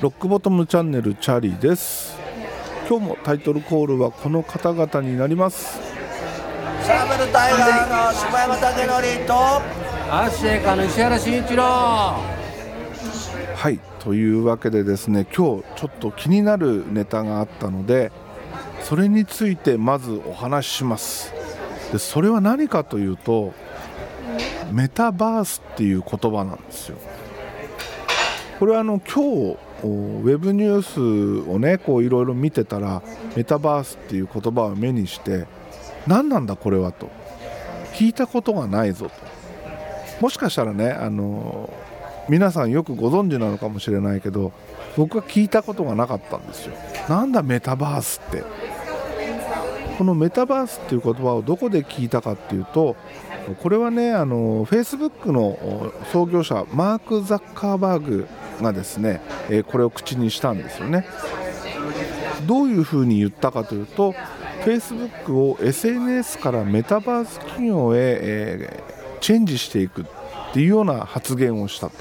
ロックボトムチャンネルチャーリーです。今日もタイトルコールはこの方々になります。サーベルタイガーの柴山武則とアッシェイカの石原慎一郎。はいというわけでですね今日ちょっと気になるネタがあったのでそれについてまずお話ししますでそれは何かというとメタバースっていう言葉なんですよ。これはあの今日ウェブニュースをねこういろいろ見てたらメタバースっていう言葉を目にして何なんだこれはと。聞いたことがないぞと。もしかしたらねあの皆さんよくご存知なのかもしれないけど僕は聞いたことがなかったんですよ。なんだメタバースって。このメタバースっていう言葉をどこで聞いたかっていうとこれはねあのフェイスブックの創業者マーク・ザッカーバーグがですね、これを口にしたんですよねどういうふうに言ったかというと Facebook を SNS からメタバース企業へ、え、チェンジしていくっていうような発言をしたと。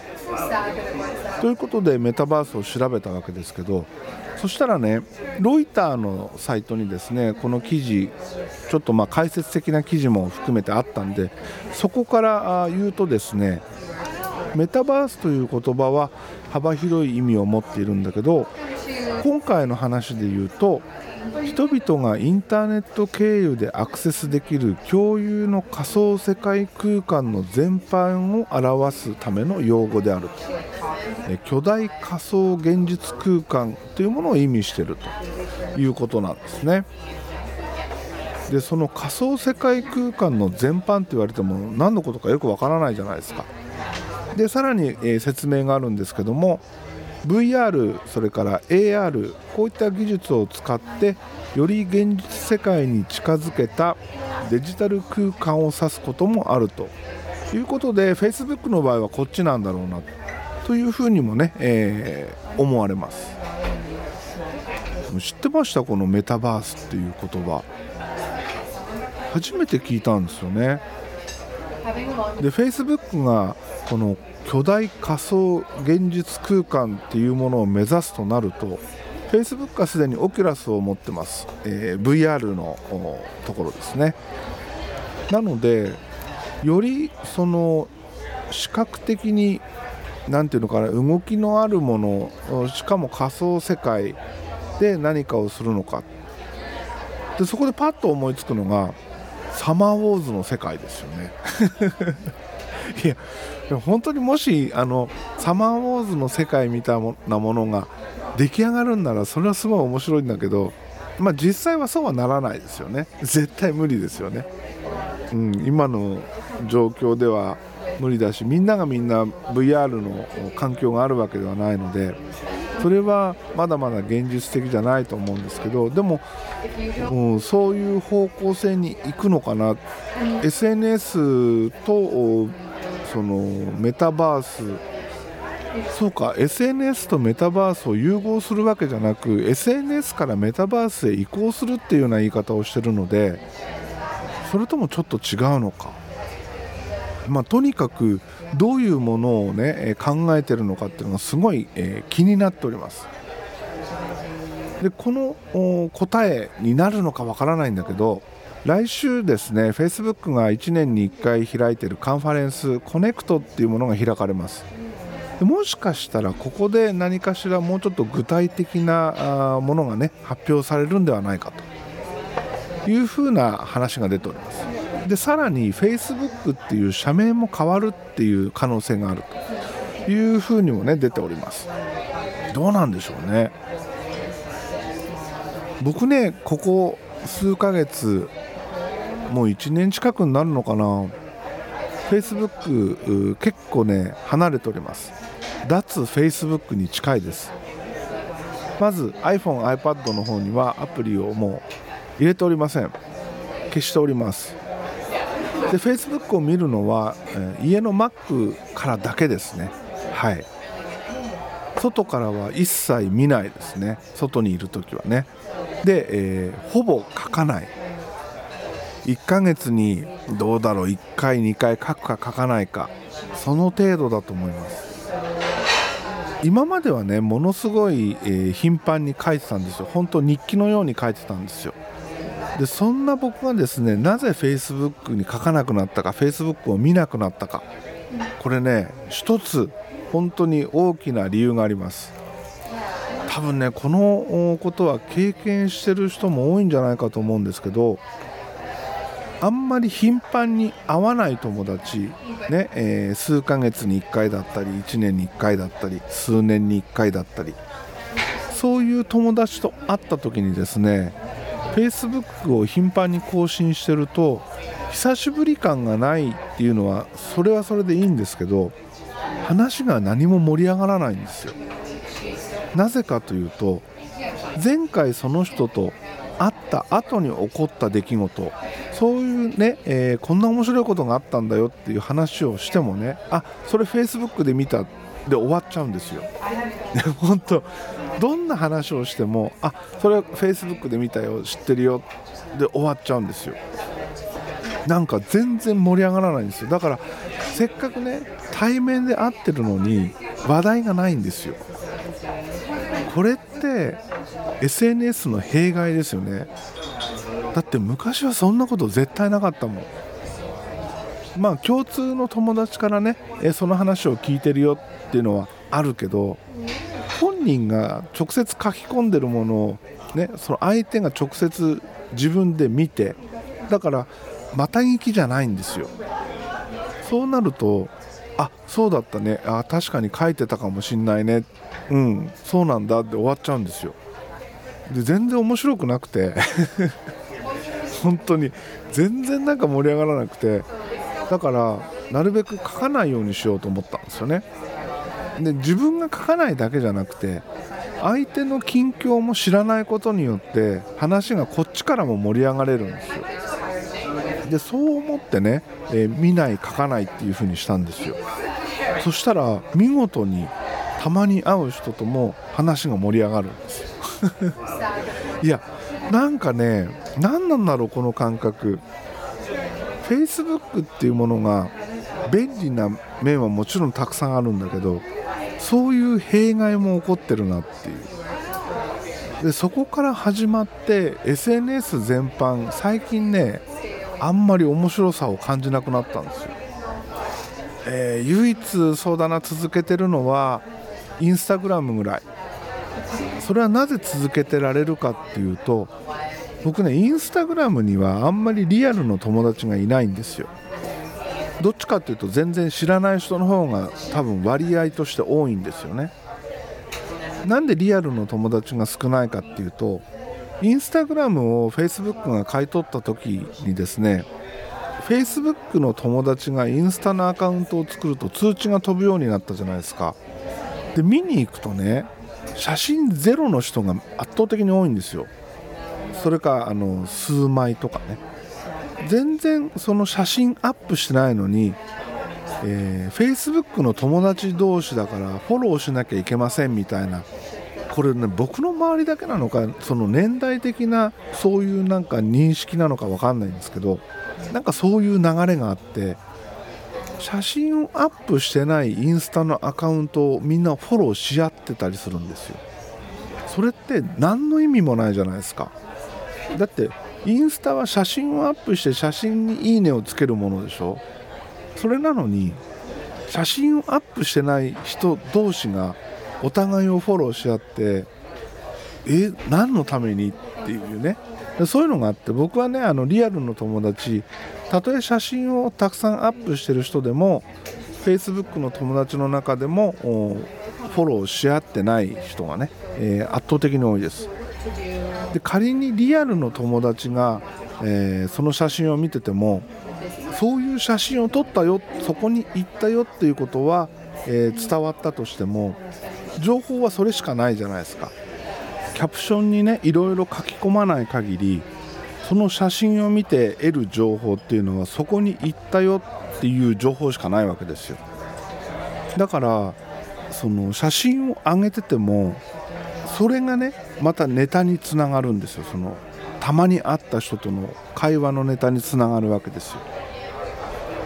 ということでメタバースを調べたわけですけどそしたらねロイターのサイトにですねこの記事ちょっとまあ解説的な記事も含めてあったんでそこから言うとですねメタバースという言葉は幅広い意味を持っているんだけど今回の話で言うと人々がインターネット経由でアクセスできる共有の仮想世界空間の全般を表すための用語であると。巨大仮想現実空間というものを意味しているということなんですね。でその仮想世界空間の全般って言われても何のことかよくわからないじゃないですか。でさらに、え、説明があるんですけども VR それから AR こういった技術を使ってより現実世界に近づけたデジタル空間を指すこともあると。いうことで Facebook の場合はこっちなんだろうなというふうにもね、えー、思われます。知ってました？このメタバースっていう言葉。初めて聞いたんですよね。で Facebook がこの巨大仮想現実空間っていうものを目指すとなると Facebook はすでにオキュラスを持ってます、えー、VR のところですね。なのでよりその視覚的に何ていうのかな動きのあるものしかも仮想世界で何かをするのか。でそこでパッと思いつくのがサマーウォーズの世界ですよね。いや本当にもしあのサマーウォーズの世界みたいなものが出来上がるんならそれはすごい面白いんだけど、まあ、実際はそうはならないですよね。絶対無理ですよね、うん、今の状況では無理だしみんながみんな VR の環境があるわけではないのでそれはまだまだ現実的じゃないと思うんですけどでも、うん、そういう方向性に行くのかな。SNS とそのメタバースそうか SNS とメタバースを融合するわけじゃなく SNS からメタバースへ移行するっていうような言い方をしてるのでそれともちょっと違うのか、まあ、とにかくどういうものを、ね、考えてるのかっていうのがすごい、えー、気になっております。でこの答えになるのかわからないんだけど来週ですね Facebook が1年に1回開いているカンファレンスコネクトっていうものが開かれます。でもしかしたらここで何かしらもうちょっと具体的なものがね発表されるんではないかというふうな話が出ております。でさらに Facebook っていう社名も変わるっていう可能性があるというふうにもね出ております。どうなんでしょうね。僕ねここ数ヶ月もう1年近くになるのかな。Facebook 結構ね離れております。脱 Facebook に近いです。まず iPhone、iPad の方にはアプリをもう入れておりません。消しております。で Facebook を見るのは、えー、家の Mac からだけですね。はい。外からは一切見ないですね。外にいる時はね。で、えー、ほぼ書かない。1ヶ月にどうだろう。1回2回書くか書かないか。その程度だと思います。今まではねものすごい、えー頻繁に書いてたんですよ。本当日記のように書いてたんですよ。でそんな僕がですねなぜ Facebook に書かなくなったか Facebook を見なくなったか。これね一つ本当に大きな理由があります。多分ねこのことは経験してる人も多いんじゃないかと思うんですけどあんまり頻繁に会わない友達、ねえー数ヶ月に1回だったり1年に1回だったり数年に1回だったりそういう友達と会った時にですね Facebook を頻繁に更新してると久しぶり感がないっていうのはそれはそれでいいんですけど話が何も盛り上がらないんですよ。なぜかというと前回その人と会った後に起こった出来事そういうね、えーこんな面白いことがあったんだよっていう話をしてもねあそれ Facebook で見たで終わっちゃうんですよ。本当どんな話をしてもあそれ Facebook で見たよ知ってるよで終わっちゃうんですよ。なんか全然盛り上がらないんですよ。だからせっかくね対面で会ってるのに話題がないんですよ。これって SNS の弊害ですよね。だって昔はそんなこと絶対なかったもん。まあ共通の友達からねえその話を聞いてるよっていうのはあるけど本人が直接書き込んでるものをねその相手が直接自分で見てだからまた聞きじゃないんですよ。そうなるとあそうだったね。あ確かに書いてたかもしんないね。うんそうなんだって終わっちゃうんですよ。で全然面白くなくて。本当に。全然なんか盛り上がらなくて。だからなるべく書かないようにしようと思ったんですよね。で自分が書かないだけじゃなくて相手の近況も知らないことによって話がこっちからも盛り上がれるんですよ。でそう思ってね、えー見ない書かないっていう風にしたんですよ。そしたら見事にたまに会う人とも話が盛り上がるんですよ。いやなんかね何なんだろうこの感覚。Facebook っていうものが便利な面はもちろんたくさんあるんだけどそういう弊害も起こってるなっていう。でそこから始まって SNS 全般最近ねあんまり面白さを感じなくなったんですよ、えー唯一そうだな続けてるのはインスタグラムぐらい。それはなぜ続けてられるかっていうと僕ねインスタグラムにはあんまりリアルの友達がいないんですよ。どっちかっていうと全然知らない人の方が多分割合として多いんですよね。なんでリアルの友達が少ないかっていうとインスタグラムをフェイスブックが買い取った時にですねフェイスブックの友達がインスタのアカウントを作ると通知が飛ぶようになったじゃないですか。で見に行くとね写真ゼロの人が圧倒的に多いんですよ。それかあの数枚とかね。全然その写真アップしてないのに、えー、Facebook の友達同士だからフォローしなきゃいけませんみたいなこれね僕の周りだけなのかその年代的なそういうなんか認識なのか分かんないんですけどなんかそういう流れがあって写真をアップしてないインスタのアカウントをみんなフォローし合ってたりするんですよ。それって何の意味もないじゃないですか。だってインスタは写真をアップして写真にいいねをつけるものでしょ？それなのに写真をアップしてない人同士がお互いをフォローし合ってえ何のためにっていうね。そういうのがあって僕はねあのリアルの友達たとえ写真をたくさんアップしてる人でも Facebook の友達の中でもフォローし合ってない人がね、えー圧倒的に多いです。で仮にリアルの友達が、えーその写真を見ててもそういう写真を撮ったよそこに行ったよっていうことは、えー伝わったとしても情報はそれしかないじゃないですか。キャプションにねいろいろ書き込まない限りその写真を見て得る情報っていうのはそこに行ったよっていう情報しかないわけですよ。だからその写真を上げててもそれがねまたネタにつながるんですよ。そのたまに会った人との会話のネタにつながるわけですよ。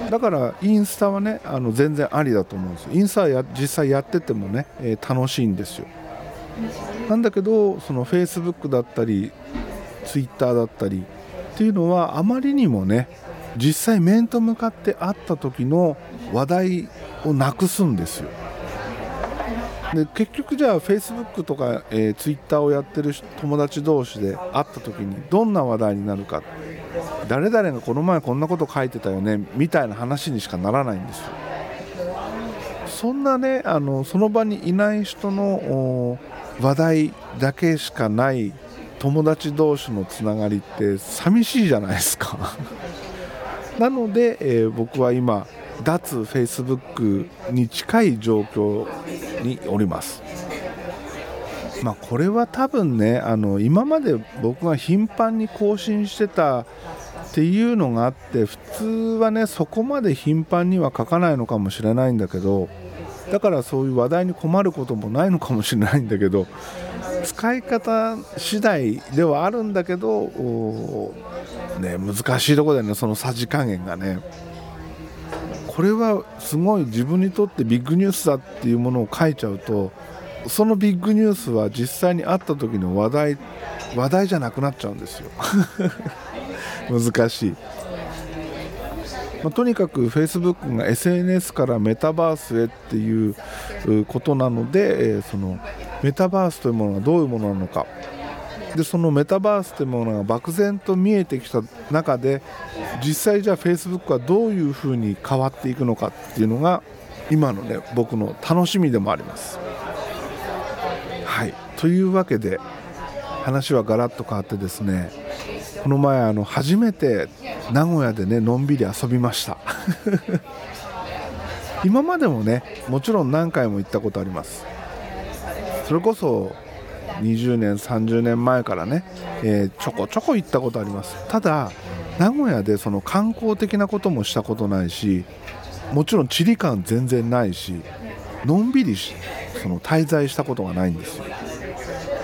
だからインスタはねあの全然ありだと思うんですよ。インスタはや実際やっててもね、えー、楽しいんですよ。なんだけどそのフェイスブックだったりツイッターだったりっていうのはあまりにもね実際面と向かって会った時の話題をなくすんですよ。で結局じゃあフェイスブックとか、えー、ツイッターをやってる友達同士で会った時にどんな話題になるか。誰々がこの前こんなこと書いてたよねみたいな話にしかならないんですよ。そんなねあのその場にいない人の話題だけしかない友達同士のつながりって寂しいじゃないですか。なので、えー、僕は今脱フェイスブックに近い状況におります。まあ、これは多分ねあの今まで僕が頻繁に更新してたっていうのがあって普通はねそこまで頻繁には書かないのかもしれないんだけどだからそういう話題に困ることもないのかもしれないんだけど使い方次第ではあるんだけど、ね、難しいところでねそのさじ加減がね。これはすごい自分にとってビッグニュースだっていうものを書いちゃうとそのビッグニュースは実際に会った時の話題話題じゃなくなっちゃうんですよ。難しい、まあ、とにかく Facebook が SNS からメタバースへっていうことなので、えー、そのメタバースというものがどういうものなのか。でそのメタバースというものが漠然と見えてきた中で実際じゃあ Facebook はどういうふうに変わっていくのかっていうのが今のね僕の楽しみでもあります。はい。というわけで話はガラッと変わってですねこの前あの初めて名古屋でねのんびり遊びました。今までもねもちろん何回も行ったことあります。それこそ20年30年前からね、えー、ちょこちょこ行ったことあります。ただ名古屋でその観光的なこともしたことないしもちろん地理感全然ないしのんびりしその滞在したことがないんですよ。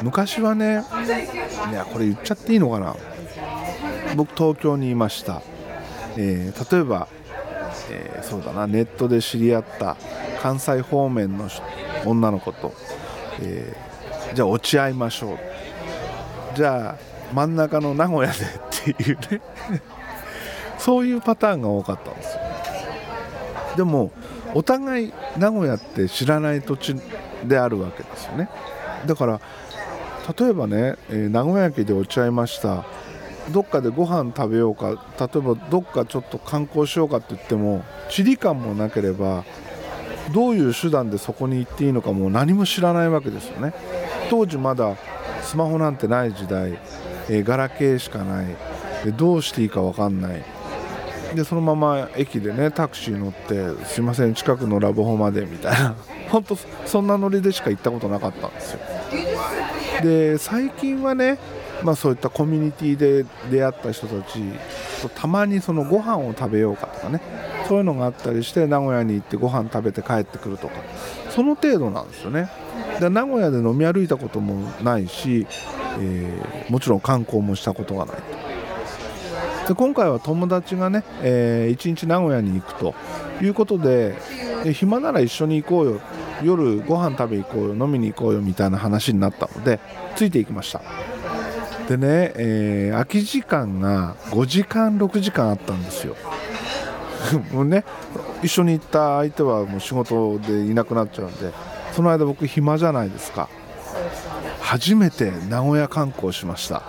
昔はねいやこれ言っちゃっていいのかな。僕東京にいました、えー、例えば、えー、そうだなネットで知り合った関西方面の女の子と、えー、じゃあ落ち合いましょう。じゃあ真ん中の名古屋でっていうね。そういうパターンが多かったんですよ。でもお互い名古屋って知らない土地であるわけですよね。だから例えばね、え、名古屋駅で落ち合いました。どっかでご飯食べようか。例えばどっかちょっと観光しようかって言っても地理感もなければどういう手段でそこに行っていいのかもう何も知らないわけですよね。当時まだスマホなんてない時代、え、ガラケーしかない。でどうしていいか分かんない。でそのまま駅でねタクシー乗ってすいません近くのラブホまでみたいな。本当そんなノリでしか行ったことなかったんですよ。で最近はねまあ、そういったコミュニティで出会った人たちとたまにそのご飯を食べようかとかね。そういうのがあったりして名古屋に行ってご飯食べて帰ってくるとか。その程度なんですよね。で名古屋で飲み歩いたこともないし、えー、もちろん観光もしたことがないと。で今回は友達がね、えー、1日名古屋に行くということで暇なら一緒に行こうよ。夜ご飯食べ行こうよ。飲みに行こうよみたいな話になったのでついていきました。でね、えー、空き時間が5時間6時間あったんですよ。もうね一緒に行った相手はもう仕事でいなくなっちゃうんでその間僕暇じゃないですか。初めて名古屋観光しました。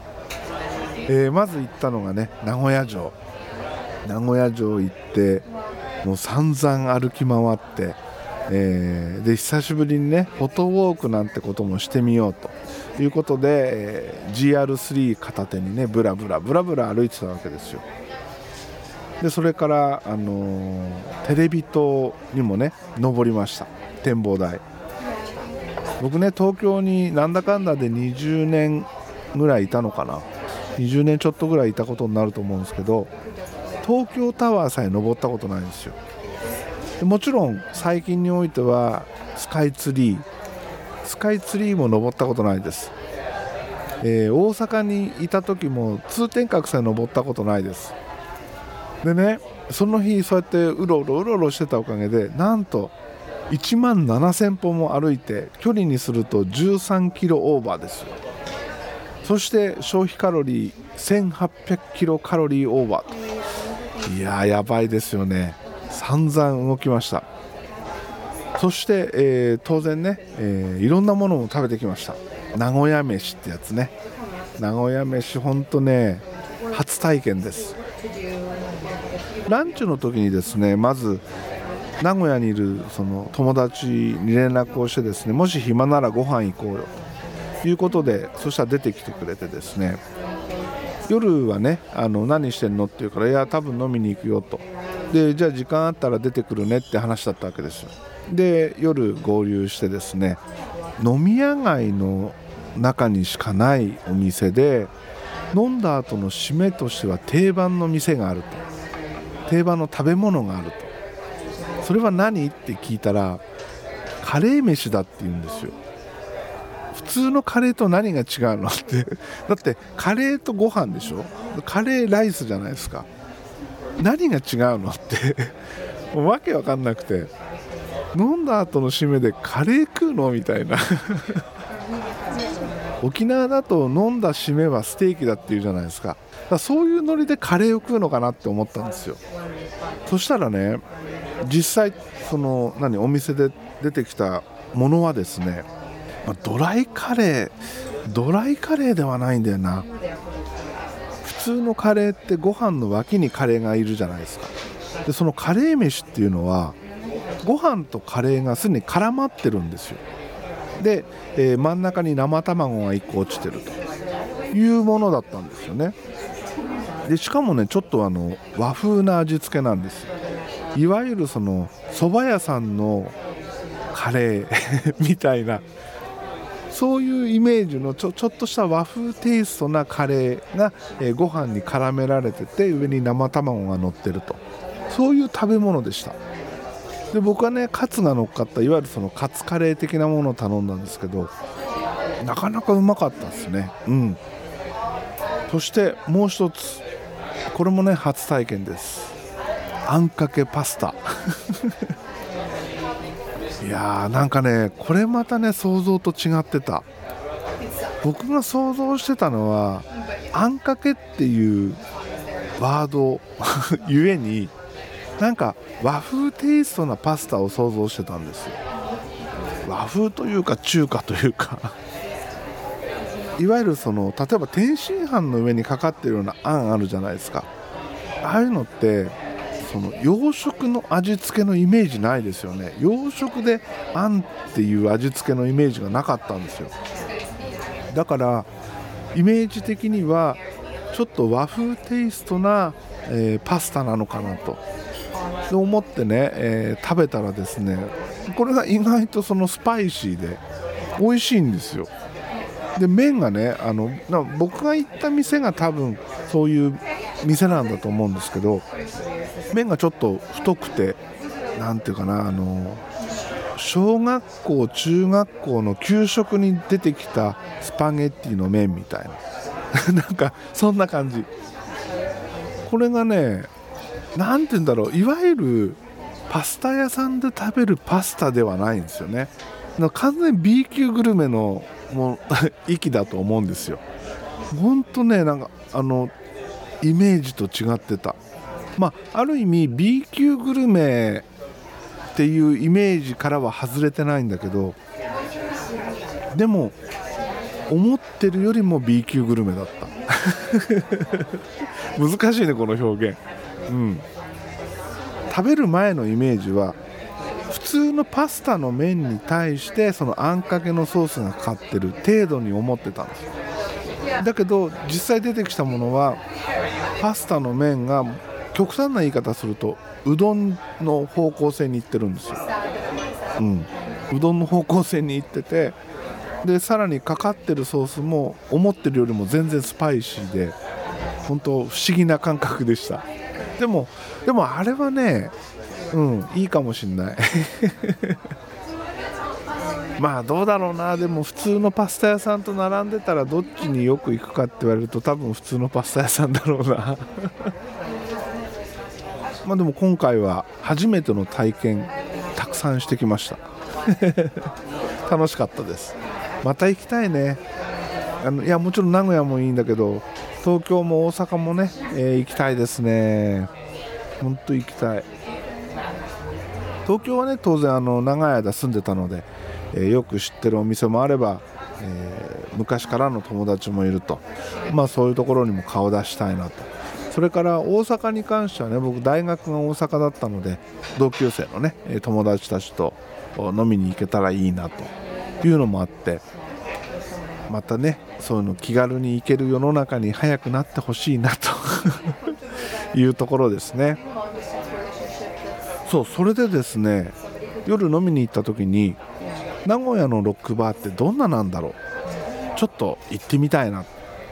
え、まず行ったのがね名古屋城。名古屋城行ってもう散々歩き回ってえー、で久しぶりにねフォトウォークなんてこともしてみようと。いうことで、えー、GR3 片手にねブラブラブラブラ歩いてたわけですよ。でそれから、あのー、テレビ塔にもね登りました。展望台。僕ね東京になんだかんだで20年ぐらいいたのかな。20年ちょっとぐらいいたことになると思うんですけど東京タワーさえ登ったことないんですよ。でもちろん最近においてはスカイツリー。スカイツリーも登ったことないです。えー大阪にいた時も通天閣さえ登ったことないです。でねその日そうやってうろうろうろうろしてたおかげでなんと1万7000歩も歩いて距離にすると13キロオーバーですよ。そして消費カロリー1800キロカロリーオーバーと。いややばいですよね。散々動きました。そして、えー当然ね、えーいろんなものも食べてきました。名古屋飯ってやつね。名古屋飯ほんとね初体験です。ランチの時にですねまず名古屋にいるその友達に連絡をしてですねもし暇ならご飯行こうよと。いうことでそしたら出てきてくれてですね。夜はねあの何してんのって言うからいや多分飲みに行くよと。でじゃあ時間あったら出てくるねって話だったわけですよ。で夜合流してですね飲み屋街の中にしかないお店で飲んだ後の締めとしては定番の店があると。定番の食べ物があると。それは何？って聞いたらカレー飯だって言うんですよ。普通のカレーと何が違うのって。だってカレーとご飯でしょ？カレーライスじゃないですか。何が違うのって。もうわけわかんなくて。飲んだ後の締めでカレー食うの？みたいな。沖縄だと飲んだ締めはステーキだっていうじゃないですか。だかそういうノリでカレーを食うのかなって思ったんですよ。そしたらね実際その何お店で出てきたものはですね、ドライカレードライカレーではないんだよな。普通のカレーってご飯の脇にカレーがいるじゃないですか。でそのカレー飯っていうのはご飯とカレーがすでに絡まってるんですよ。で、えー真ん中に生卵が1個落ちてるというものだったんですよね。でしかもねちょっとあの和風な味付けなんですいわゆるその蕎麦屋さんのカレー みたいなそういうイメージのちょちょっとした和風テイストなカレーが、えーご飯に絡められてて上に生卵が乗ってると。そういう食べ物でした。で僕はねカツが乗っかったいわゆるそのカツカレー的なものを頼んだんですけどなかなかうまかったですね。うん。そしてもう一つこれもね初体験です。あんかけパスタ。いやーなんかねこれまたね想像と違ってた。僕が想像してたのはあんかけっていうワードゆえ になんか和風テイストなパスタを想像してたんですよ。和風というか中華というか。いわゆるその例えば天津飯の上にかかってるようなあんあるじゃないですか。ああいうのってその洋食の味付けのイメージないですよね。洋食であんっていう味付けのイメージがなかったんですよ。だからイメージ的にはちょっと和風テイストな、えーパスタなのかなと。で思ってね、えー食べたらですねこれが意外とそのスパイシーで美味しいんですよ。で麺がねあの僕が行った店が多分そういう店なんだと思うんですけど麺がちょっと太くてなんていうかなあの小学校中学校の給食に出てきたスパゲッティの麺みたいな。なんかそんな感じ。これがねなんて言うんだろう。いわゆるパスタ屋さんで食べるパスタではないんですよね。完全に B 級グルメのもう 域だと思うんですよ。ほんとねなんかあのイメージと違ってた。まあある意味 B 級グルメっていうイメージからは外れてないんだけどでも思ってるよりも B 級グルメだった。難しいねこの表現。うん。食べる前のイメージは普通のパスタの麺に対してそのあんかけのソースがかかってる程度に思ってたんですよ。だけど実際出てきたものはパスタの麺が極端な言い方するとうどんの方向性に行ってるんですよ、うん、うどんの方向性に行っててでさらにかかってるソースも思ってるよりも全然スパイシーで本当不思議な感覚でした。でもでもあれはねうんいいかもしんない。まあどうだろうな。でも普通のパスタ屋さんと並んでたらどっちによく行くかって言われると多分普通のパスタ屋さんだろうな。まあでも今回は初めての体験たくさんしてきました。楽しかったです。また行きたいね。あのいやもちろん名古屋もいいんだけど東京も大阪もね、えー、行きたいですね。本当行きたい。東京はね当然あの長い間住んでたので、えー、よく知ってるお店もあれば、えー、昔からの友達もいると。まあそういうところにも顔出したいなと。それから大阪に関してはね僕大学が大阪だったので同級生のね友達たちと飲みに行けたらいいなと。いうのもあって。またねそういうの気軽に行ける世の中に早くなってほしいなと。いうところですね。そうそれでですね夜飲みに行った時に名古屋のロックバーってどんななんだろう。ちょっと行ってみたいなっ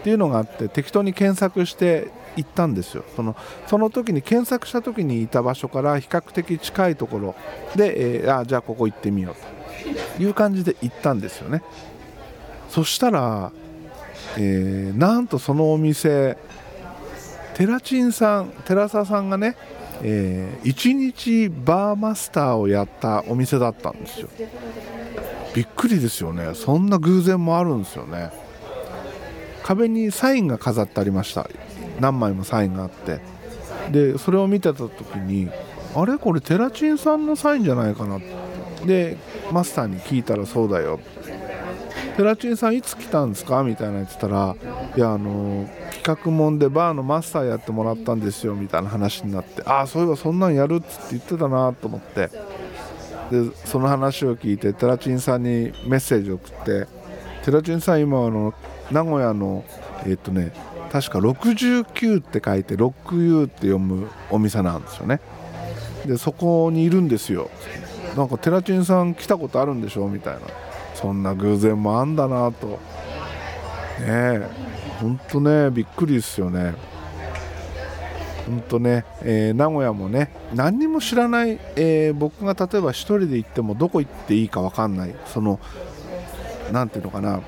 ていうのがあって適当に検索して行ったんですよ。そのその時に検索した時にいた場所から比較的近いところで、えー、あじゃあここ行ってみようという感じで行ったんですよねそしたら、えー、なんとそのお店テラチンさん寺澤さんがね、えー、1日バーマスターをやったお店だったんですよ。びっくりですよね。そんな偶然もあるんですよね。壁にサインが飾ってありました。何枚もサインがあって。でそれを見てた時にあれ？これテラチンさんのサインじゃないかな。でマスターに聞いたらそうだよ。テラチンさんいつ来たんですか？みたいな言ってたらいやあの企画もんでバーのマスターやってもらったんですよみたいな話になってああそういえばそんなんやるっつって言ってたなと思って。でその話を聞いてテラチンさんにメッセージを送ってテラチンさん今あの名古屋のえっとね確か69って書いて 6U って読むお店なんですよね。でそこにいるんですよ。なんかテラチンさん来たことあるんでしょ？うみたいな。そんな偶然もあんだなと。ねえほんとねびっくりですよね。ほんとね、えー、名古屋もね何にも知らない、えー、僕が例えば1人で行ってもどこ行っていいか分かんない。その何ていうのかな。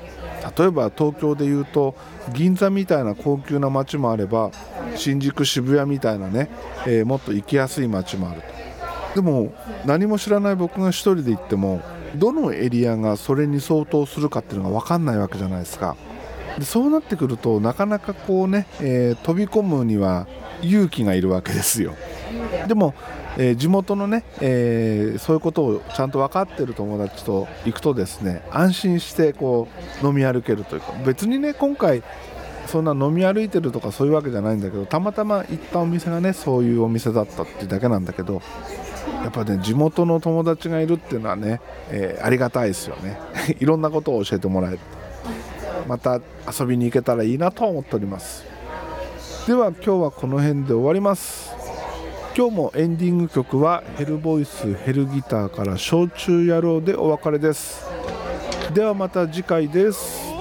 例えば東京でいうと銀座みたいな高級な街もあれば新宿渋谷みたいなね、えー、もっと行きやすい街もあると。でも何も知らない僕が1人で行ってもどのエリアがそれに相当するかっていうのが分かんないわけじゃないですか。でそうなってくるとなかなかこうね、えー、飛び込むには勇気がいるわけですよ。でもえー、地元のね、えー、そういうことをちゃんと分かってる友達と行くとですね安心してこう飲み歩けるというか別にね今回そんな飲み歩いてるとかそういうわけじゃないんだけどたまたま行ったお店がねそういうお店だったっていうだけなんだけどやっぱね地元の友達がいるっていうのはね、えー、ありがたいですよね。いろんなことを教えてもらえるまた遊びに行けたらいいなと思っております。では今日はこの辺で終わります。今日もエンディング曲はヘルボイスヘルギターから焼酎野郎でお別れです。ではまた次回です。